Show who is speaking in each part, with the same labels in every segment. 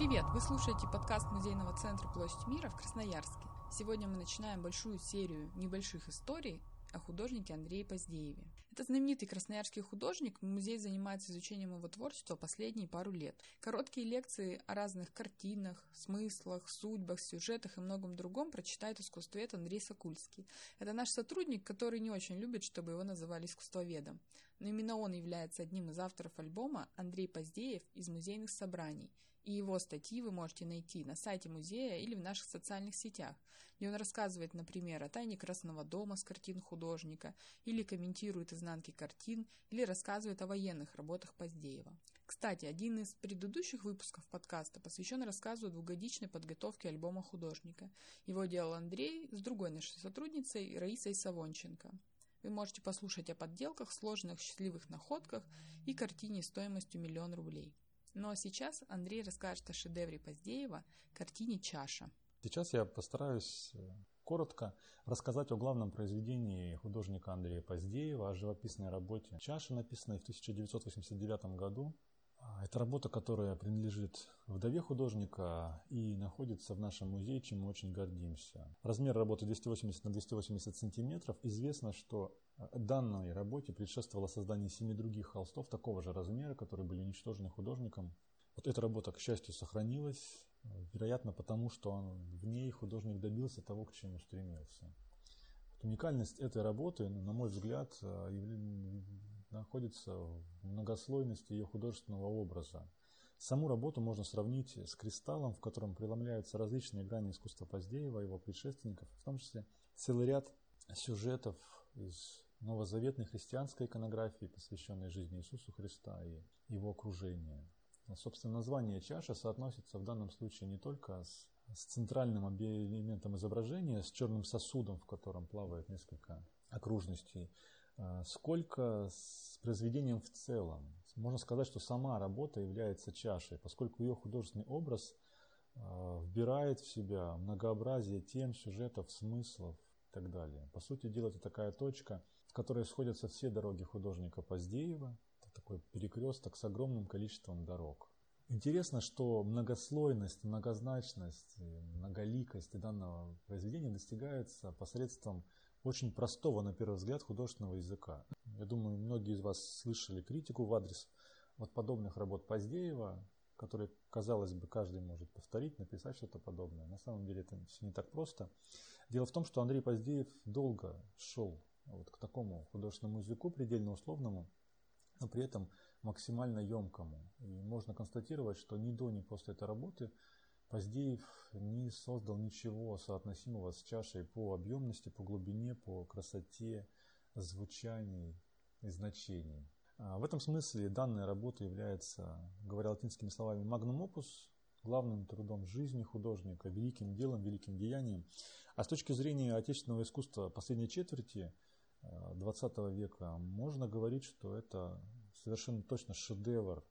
Speaker 1: Привет! Вы слушаете подкаст Музейного центра «Площадь мира» в Красноярске. Сегодня мы начинаем большую серию небольших историй о художнике Андрее Поздееве. Это знаменитый красноярский художник, музей занимается изучением его творчества последние пару лет. Короткие лекции о разных картинах, смыслах, судьбах, сюжетах и многом другом прочитает искусствовед Андрей Сокульский. Это наш сотрудник, который не очень любит, чтобы его называли искусствоведом. Но именно он является одним из авторов альбома Андрей Поздеев из музейных собраний – и его статьи вы можете найти на сайте музея или в наших социальных сетях, где он рассказывает, например, о тайне Красного дома с картин художника, или комментирует изнанки картин, или рассказывает о военных работах Поздеева. Кстати, один из предыдущих выпусков подкаста посвящен рассказу о двухгодичной подготовке альбома художника. Его делал Андрей с другой нашей сотрудницей Раисой Савонченко. Вы можете послушать о подделках, сложных счастливых находках и картине стоимостью миллион рублей. Ну а сейчас Андрей расскажет о шедевре Поздеева, картине «Чаша».
Speaker 2: Сейчас я постараюсь э, коротко рассказать о главном произведении художника Андрея Поздеева, о живописной работе «Чаша», написанной в 1989 году это работа, которая принадлежит вдове художника и находится в нашем музее, чем мы очень гордимся. Размер работы 280 на 280 сантиметров. Известно, что а, данной работе предшествовало создание семи других холстов такого же размера, которые были уничтожены художником. Вот эта работа, к счастью, сохранилась, вероятно, потому что он, в ней художник добился того, к чему стремился. Уникальность этой работы, на мой взгляд, э, находится в многослойности ее художественного образа. Саму работу можно сравнить с кристаллом, в котором преломляются различные грани искусства Поздеева, его предшественников, в том числе целый ряд сюжетов из новозаветной христианской иконографии, посвященной жизни Иисуса Христа и его окружения. Собственно, название чаша соотносится в данном случае не только с с центральным элементом изображения, с черным сосудом, в котором плавает несколько окружностей, сколько с произведением в целом. Можно сказать, что сама работа является чашей, поскольку ее художественный образ а, вбирает в себя многообразие тем, сюжетов, смыслов и так далее. По сути дела, это такая точка, в которой сходятся все дороги художника Поздеева. Это такой перекресток с огромным количеством дорог. Интересно, что многослойность, многозначность, многоликость данного произведения достигается посредством очень простого, на первый взгляд, художественного языка. Я думаю, многие из вас слышали критику в адрес вот подобных работ Поздеева, которые, казалось бы, каждый может повторить, написать что-то подобное. На самом деле это все не так просто. Дело в том, что Андрей Поздеев долго шел вот к такому художественному языку, предельно условному, но при этом максимально емкому. И можно констатировать, что ни до, ни после этой работы Поздеев не создал ничего соотносимого с чашей по объемности, по глубине, по красоте, звучанию и значений. А в этом смысле данная работа является, говоря латинскими словами, magnum opus, главным трудом жизни художника, великим делом, великим деянием. А с точки зрения отечественного искусства последней четверти – 20 века, можно говорить, что это совершенно точно шедевр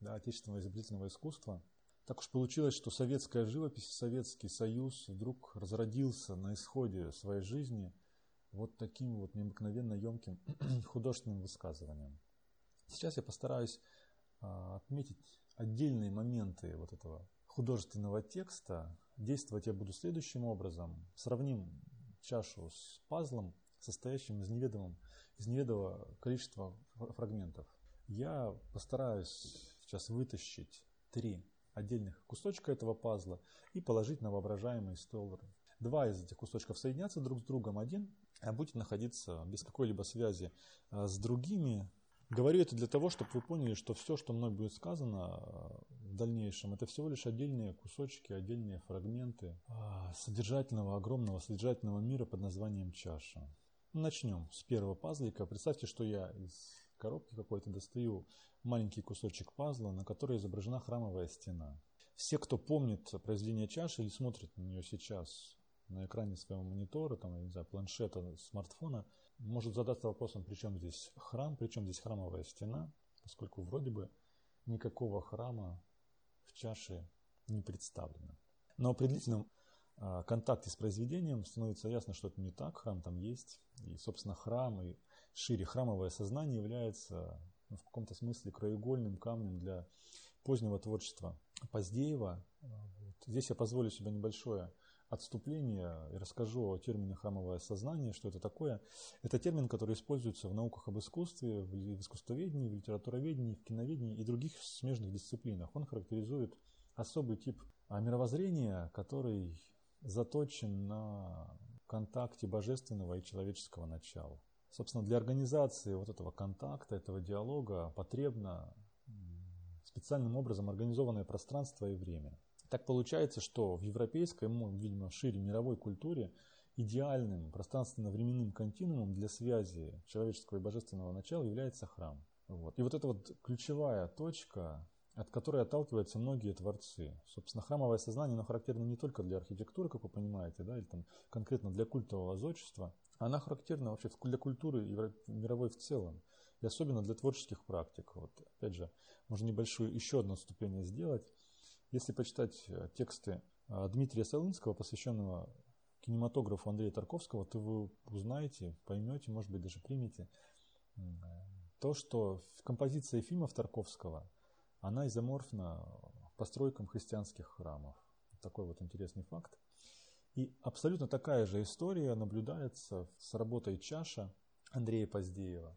Speaker 2: да, отечественного изобретательного искусства. Так уж получилось, что советская живопись, Советский Союз вдруг разродился на исходе своей жизни вот таким вот необыкновенно емким художественным высказыванием. Сейчас я постараюсь а, отметить отдельные моменты вот этого художественного текста. Действовать я буду следующим образом. Сравним чашу с пазлом состоящим из неведомого, из неведомого количества фрагментов. Я постараюсь сейчас вытащить три отдельных кусочка этого пазла и положить на воображаемый стол. Два из этих кусочков соединятся друг с другом, один а будет находиться без какой-либо связи а, с другими. Говорю это для того, чтобы вы поняли, что все, что мной будет сказано а, в дальнейшем, это всего лишь отдельные кусочки, отдельные фрагменты а, содержательного, огромного содержательного мира под названием чаша. Начнем с первого пазлика. Представьте, что я из коробки какой-то достаю маленький кусочек пазла, на которой изображена храмовая стена. Все, кто помнит произведение чаши или смотрит на нее сейчас на экране своего монитора, там, я не знаю, планшета, смартфона, может задаться вопросом, при чем здесь храм, при чем здесь храмовая стена, поскольку вроде бы никакого храма в чаше не представлено. Но при длительном а, контакте с произведением становится ясно, что это не так, храм там есть. И, собственно, храм и шире храмовое сознание является ну, в каком-то смысле краеугольным камнем для позднего творчества Поздеева. Вот. Здесь я позволю себе небольшое отступление и расскажу о термине храмовое сознание, что это такое. Это термин, который используется в науках об искусстве, в искусствоведении, в литературоведении, в киноведении и других смежных дисциплинах. Он характеризует особый тип мировоззрения, который заточен на контакте божественного и человеческого начала. Собственно, для организации вот этого контакта, этого диалога потребно специальным образом организованное пространство и время. Так получается, что в европейской, видимо, шире мировой культуре идеальным пространственно-временным континуумом для связи человеческого и божественного начала является храм. Вот. И вот это вот ключевая точка, от которой отталкиваются многие творцы. Собственно, храмовое сознание, оно характерно не только для архитектуры, как вы понимаете, да, или там конкретно для культового зодчества, она характерна вообще для культуры мировой в целом, и особенно для творческих практик. Вот, опять же, можно небольшую еще одну ступень сделать. Если почитать э, тексты э, Дмитрия Солынского, посвященного кинематографу Андрея Тарковского, то вы узнаете, поймете, может быть, даже примете то, что композиция фильмов Тарковского, она изоморфна постройкам христианских храмов. Такой вот интересный факт. И абсолютно такая же история наблюдается с работой «Чаша» Андрея Поздеева.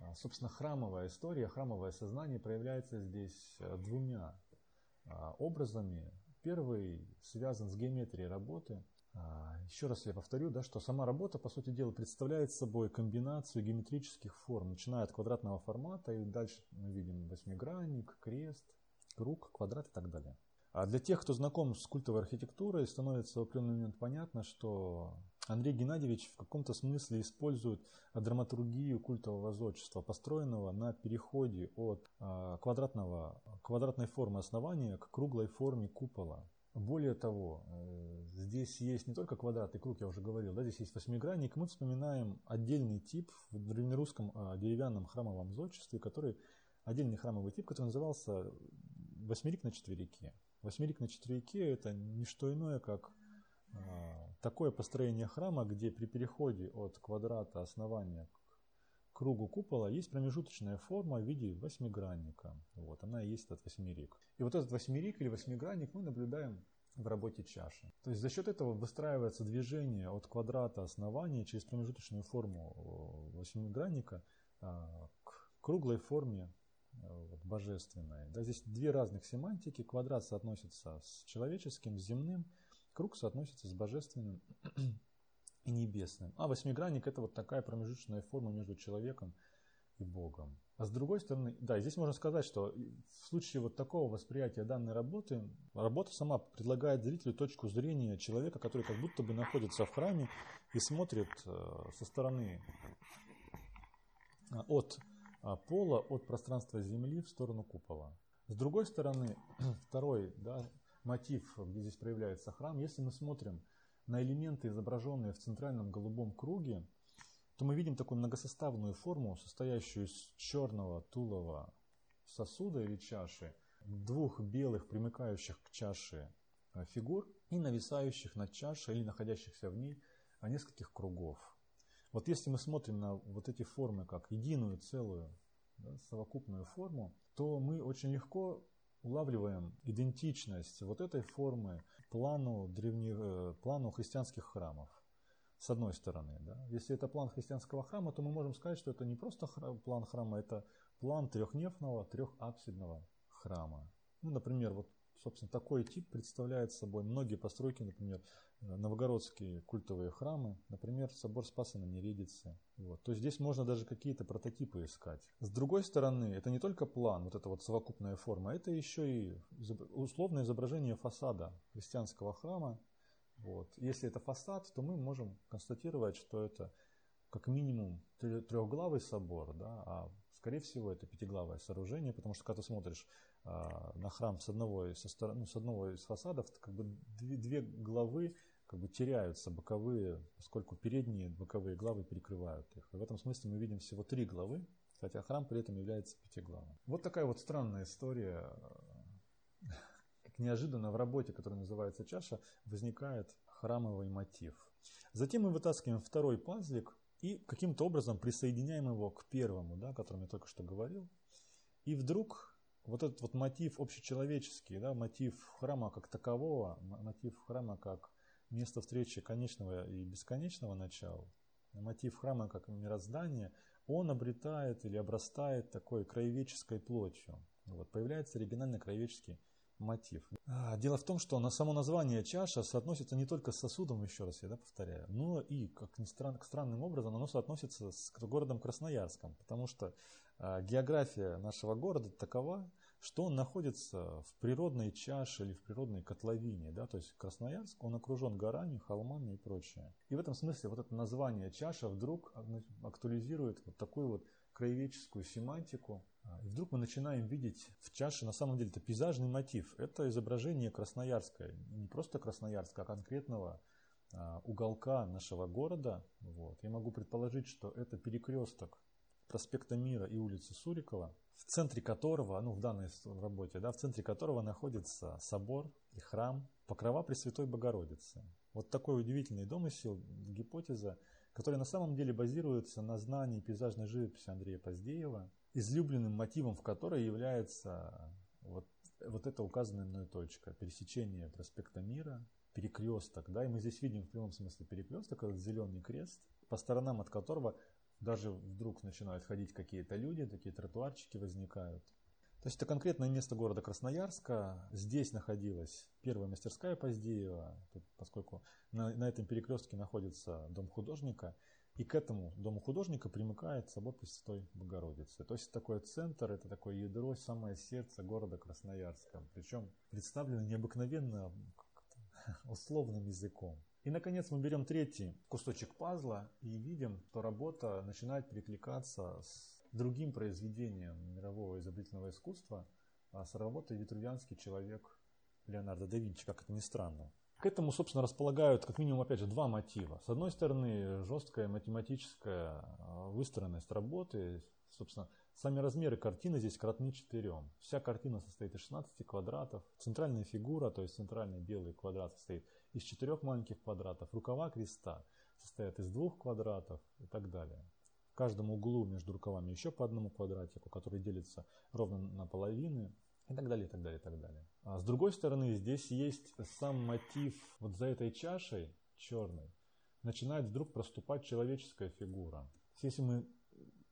Speaker 2: А, собственно, храмовая история, храмовое сознание проявляется здесь двумя а, образами. Первый связан с геометрией работы. А, еще раз я повторю, да, что сама работа, по сути дела, представляет собой комбинацию геометрических форм, начиная от квадратного формата, и дальше мы видим восьмигранник, крест, круг, квадрат и так далее. А для тех, кто знаком с культовой архитектурой, становится в определенный момент понятно, что Андрей Геннадьевич в каком-то смысле использует драматургию культового зодчества, построенного на переходе от а, квадратного, квадратной формы основания к круглой форме купола. Более того, э, здесь есть не только квадрат и круг, я уже говорил, да, здесь есть восьмигранник. Мы вспоминаем отдельный тип в древнерусском а, деревянном храмовом зодчестве, который отдельный храмовый тип, который назывался восьмерик на четверике. Восьмерик на четверике это не что иное, как а, такое построение храма, где при переходе от квадрата основания кругу купола есть промежуточная форма в виде восьмигранника. Вот, она и есть этот восьмерик. И вот этот восьмерик или восьмигранник мы наблюдаем в работе чаши. То есть за счет этого выстраивается движение от квадрата основания через промежуточную форму э, восьмигранника а, к круглой форме э, вот, божественной. Да, здесь две разных семантики. Квадрат соотносится с человеческим, с земным – Круг соотносится с божественным и небесным. А восьмигранник это вот такая промежуточная форма между человеком и Богом. А с другой стороны, да, здесь можно сказать, что в случае вот такого восприятия данной работы, работа сама предлагает зрителю точку зрения человека, который как будто бы находится в храме и смотрит э, со стороны а, от а, пола, от пространства Земли в сторону купола. С другой стороны, второй да, мотив, где здесь проявляется храм, если мы смотрим на элементы, изображенные в центральном голубом круге, то мы видим такую многосоставную форму, состоящую из черного тулова сосуда или чаши, двух белых примыкающих к чаше э, фигур и нависающих над чашей или находящихся в ней э, нескольких кругов. Вот если мы смотрим на вот эти формы как единую целую, да, совокупную форму, то мы очень легко улавливаем идентичность вот этой формы плану, древних, э, плану христианских храмов. С одной стороны, да. если это план христианского храма, то мы можем сказать, что это не просто храм, план храма, это план трехнефного, трехапсидного храма. Ну, например, вот Собственно, такой тип представляет собой многие постройки, например, э, новгородские культовые храмы, например, собор Спаса на Нередице. Вот. То есть здесь можно даже какие-то прототипы искать. С другой стороны, это не только план, вот эта вот совокупная форма, это еще и условное изображение фасада христианского храма. Вот. Если это фасад, то мы можем констатировать, что это как минимум трехглавый собор, да, а скорее всего это пятиглавое сооружение, потому что когда ты смотришь на храм с одного, со стороны, ну, с одного из фасадов, как бы две, две главы как бы теряются боковые, поскольку передние боковые главы перекрывают их. И в этом смысле мы видим всего три главы, хотя храм при этом является пятиглавым. Вот такая вот странная история. Как неожиданно в работе, которая называется «Чаша», возникает храмовый мотив. Затем мы вытаскиваем второй пазлик и каким-то образом присоединяем его к первому, да, о котором я только что говорил. И вдруг вот этот вот мотив общечеловеческий, да, мотив храма как такового, мотив храма как место встречи конечного и бесконечного начала, мотив храма как мироздание, он обретает или обрастает такой краеведческой плотью. Вот, появляется оригинальный краеведческий мотив. А, дело в том, что на само название чаша соотносится не только с сосудом, еще раз я да, повторяю, но и, как ни странно, странным образом, оно соотносится с городом Красноярском, потому что география нашего города такова, что он находится в природной чаше или в природной котловине. Да? То есть Красноярск, он окружен горами, холмами и прочее. И в этом смысле вот это название чаша вдруг актуализирует вот такую вот краеведческую семантику. А, и вдруг мы начинаем видеть в чаше, на самом деле, это пейзажный мотив. Это изображение Красноярска. Не просто Красноярска, а конкретного а, уголка нашего города. Вот. Я могу предположить, что это перекресток проспекта Мира и улицы Сурикова, в центре которого, ну в данной работе, да, в центре которого находится собор и храм Покрова Пресвятой Богородицы. Вот такой удивительный домысел, гипотеза, которая на самом деле базируется на знании пейзажной живописи Андрея Поздеева, излюбленным мотивом в которой является вот, вот эта указанная мной точка, пересечение проспекта Мира, перекресток, да, и мы здесь видим в прямом смысле перекресток, этот зеленый крест, по сторонам от которого даже вдруг начинают ходить какие-то люди, такие тротуарчики возникают. То есть это конкретное место города Красноярска. Здесь находилась первая мастерская Поздеева, поскольку на, на этом перекрестке находится дом художника. И к этому дому художника примыкает собор Пресвятой Богородицы. То есть такой центр, это такое ядро, самое сердце города Красноярска. Причем представлено необыкновенно условным языком. И, наконец, мы берем третий кусочек пазла и видим, что работа начинает перекликаться с другим произведением мирового изобретательного искусства, а с работой «Витрувианский человек» Леонардо да Винчи, как это ни странно. К этому, собственно, располагают как минимум, опять же, два мотива. С одной стороны, жесткая математическая а, выстроенность работы, собственно, Сами размеры картины здесь кратны четырем. Вся картина состоит из 16 квадратов. Центральная фигура, то есть центральный белый квадрат состоит из четырех маленьких квадратов. Рукава креста состоят из двух квадратов и так далее. В каждом углу между рукавами еще по одному квадратику, который делится ровно на половины и так далее, и так далее, и так далее. А с другой стороны, здесь есть сам мотив вот за этой чашей черной. Начинает вдруг проступать человеческая фигура. Если мы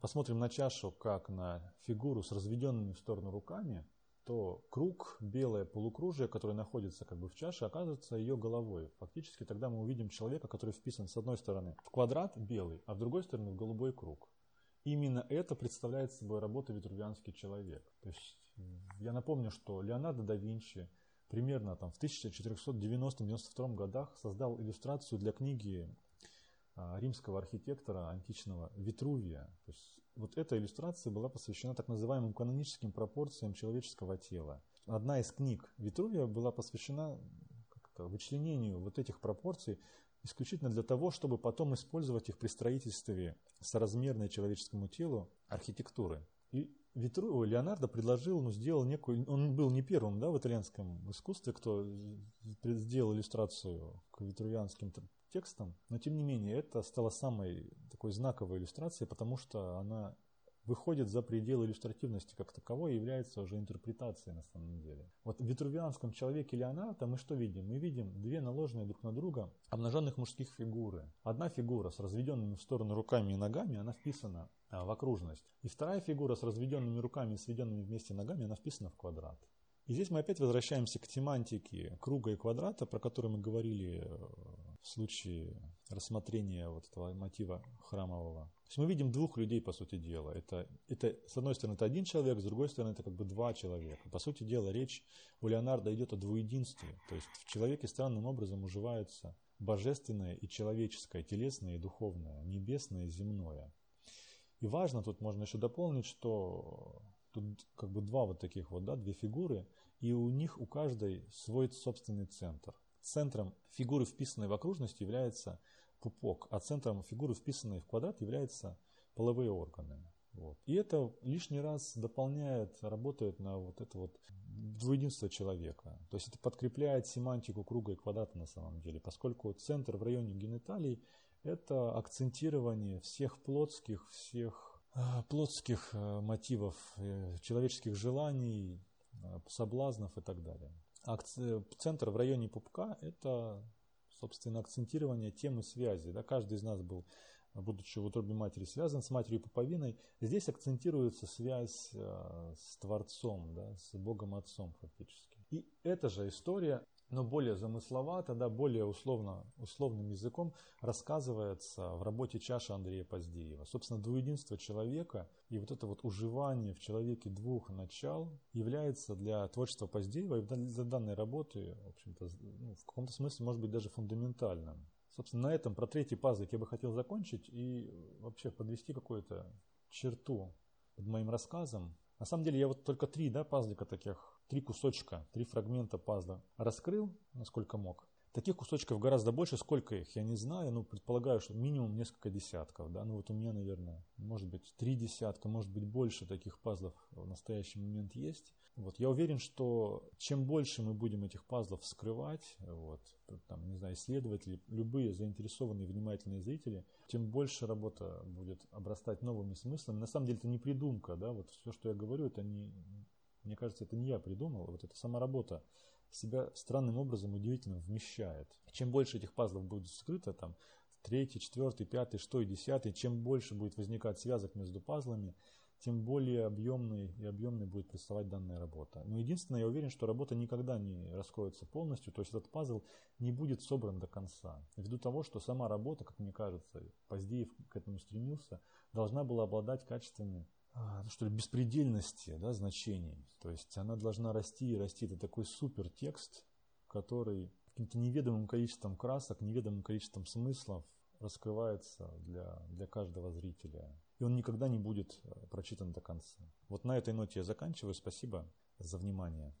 Speaker 2: посмотрим на чашу как на фигуру с разведенными в сторону руками, то круг, белое полукружие, которое находится как бы в чаше, оказывается ее головой. Фактически тогда мы увидим человека, который вписан с одной стороны в квадрат белый, а с другой стороны в голубой круг. Именно это представляет собой работа «Витрувианский человек». То есть я напомню, что Леонардо да Винчи примерно там, в 1490-92 годах создал иллюстрацию для книги римского архитектора античного Витрувия. То есть вот эта иллюстрация была посвящена так называемым каноническим пропорциям человеческого тела. Одна из книг Витрувия была посвящена вычленению вот этих пропорций исключительно для того, чтобы потом использовать их при строительстве соразмерной человеческому телу архитектуры. И Витру, Леонардо предложил, ну, сделал некую, он был не первым да, в итальянском искусстве, кто сделал иллюстрацию к витрувианским текстом, но тем не менее это стало самой такой знаковой иллюстрацией, потому что она выходит за пределы иллюстративности как таковой и является уже интерпретацией на самом деле. Вот в витрувианском человеке Леонардо мы что видим? Мы видим две наложенные друг на друга обнаженных мужских фигуры. Одна фигура с разведенными в сторону руками и ногами, она вписана а, в окружность. И вторая фигура с разведенными руками и сведенными вместе ногами, она вписана в квадрат. И здесь мы опять возвращаемся к тематике круга и квадрата, про который мы говорили э, случае рассмотрения вот этого мотива храмового. То есть мы видим двух людей, по сути дела. Это, это, с одной стороны, это один человек, с другой стороны, это как бы два человека. По сути дела, речь у Леонардо идет о двуединстве. То есть в человеке странным образом уживается божественное и человеческое, телесное и духовное, небесное и земное. И важно, тут можно еще дополнить, что Тут как бы два вот таких вот, да, две фигуры, и у них у каждой свой собственный центр. Центром фигуры, вписанной в окружность, является пупок, а центром фигуры, вписанной в квадрат, являются половые органы. Вот. И это лишний раз дополняет, работает на вот это вот двуединство человека. То есть это подкрепляет семантику круга и квадрата на самом деле, поскольку центр в районе гениталий – это акцентирование всех плотских, всех а, плотских а, мотивов, э, человеческих желаний, соблазнов и так далее. Центр в районе пупка – это, собственно, акцентирование темы связи. Да, каждый из нас был, будучи в утробе матери, связан с матерью пуповиной. Здесь акцентируется связь с Творцом, да, с Богом Отцом фактически. И эта же история но более замысловато, да, более условно, условным языком рассказывается в работе чаши Андрея Поздеева. Собственно, двуединство человека и вот это вот уживание в человеке двух начал является для творчества Поздеева и для данной работы, в общем-то, ну, в каком-то смысле, может быть, даже фундаментальным. Собственно, на этом про третий пазлик я бы хотел закончить и вообще подвести какую-то черту под моим рассказом. На самом деле я вот только три да, пазлика таких три кусочка, три фрагмента пазла раскрыл, насколько мог. Таких кусочков гораздо больше, сколько их, я не знаю, но предполагаю, что минимум несколько десятков. Да? Ну вот у меня, наверное, может быть три десятка, может быть больше таких пазлов в настоящий момент есть. Вот. Я уверен, что чем больше мы будем этих пазлов вскрывать, вот, там, не знаю, исследователи, любые заинтересованные внимательные зрители, тем больше работа будет обрастать новыми смыслами. На самом деле это не придумка, да, вот все, что я говорю, это не, мне кажется, это не я придумал, вот эта сама работа себя странным образом удивительно вмещает. Чем больше этих пазлов будет скрыто, там, третий, четвертый, пятый, и десятый, чем больше будет возникать связок между пазлами, тем более объемной и объемной будет представать данная работа. Но единственное, я уверен, что работа никогда не раскроется полностью, то есть этот пазл не будет собран до конца. Ввиду того, что сама работа, как мне кажется, Поздеев к этому стремился, должна была обладать качествами ну, что ли, беспредельности да, значений. То есть она должна расти и расти. Это такой супер текст, который каким-то неведомым количеством красок, неведомым количеством смыслов раскрывается для, для каждого зрителя. И он никогда не будет э, прочитан до конца. Вот на этой ноте я заканчиваю. Спасибо за внимание.